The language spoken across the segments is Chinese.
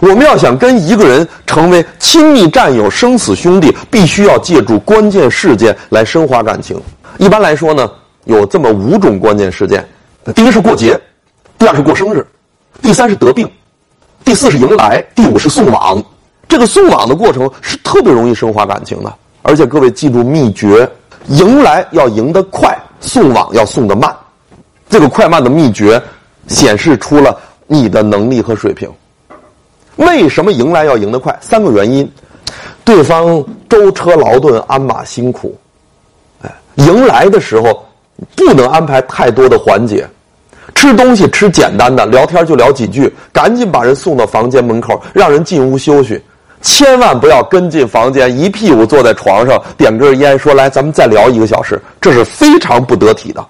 我们要想跟一个人成为亲密战友、生死兄弟，必须要借助关键事件来升华感情。一般来说呢，有这么五种关键事件：第一是过节，第二是过生日，第三是得病，第四是迎来，第五是送往。这个送往的过程是特别容易升华感情的。而且各位记住秘诀：迎来要迎得快，送往要送得慢。这个快慢的秘诀显示出了你的能力和水平。为什么迎来要赢得快？三个原因：对方舟车劳顿、鞍马辛苦，哎，迎来的时候不能安排太多的环节，吃东西吃简单的，聊天就聊几句，赶紧把人送到房间门口，让人进屋休息，千万不要跟进房间，一屁股坐在床上，点根烟，说来咱们再聊一个小时，这是非常不得体的。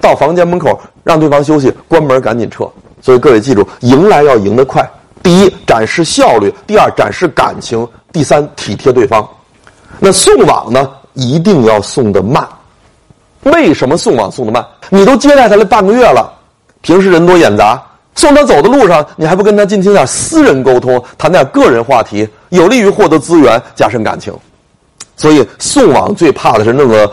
到房间门口让对方休息，关门赶紧撤。所以各位记住，迎来要赢得快。第一，展示效率；第二，展示感情；第三，体贴对方。那送往呢，一定要送得慢。为什么送往送得慢？你都接待他了半个月了，平时人多眼杂，送他走的路上，你还不跟他进行点私人沟通，谈点个人话题，有利于获得资源，加深感情。所以送往最怕的是那个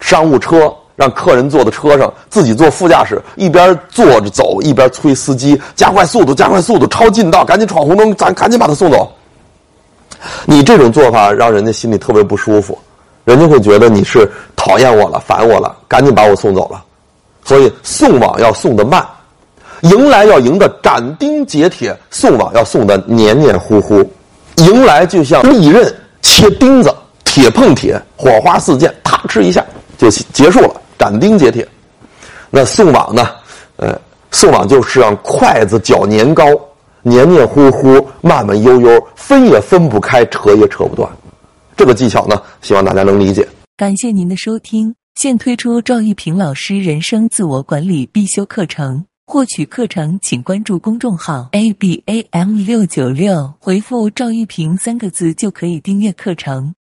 商务车。让客人坐在车上，自己坐副驾驶，一边坐着走，一边催司机加快速度，加快速度，超近道，赶紧闯红灯，咱赶紧把他送走。你这种做法让人家心里特别不舒服，人家会觉得你是讨厌我了，烦我了，赶紧把我送走了。所以送往要送的慢，迎来要迎的斩钉截铁，送往要送的黏黏糊糊。迎来就像利刃切钉子，铁碰铁，火花四溅，啪哧一下就结束了。斩钉截铁，那送往呢？呃，送往就是让筷子搅年糕，黏黏糊糊，慢慢悠悠，分也分不开，扯也扯不断。这个技巧呢，希望大家能理解。感谢您的收听，现推出赵玉平老师人生自我管理必修课程。获取课程，请关注公众号 a b a m 六九六，回复赵玉平三个字就可以订阅课程。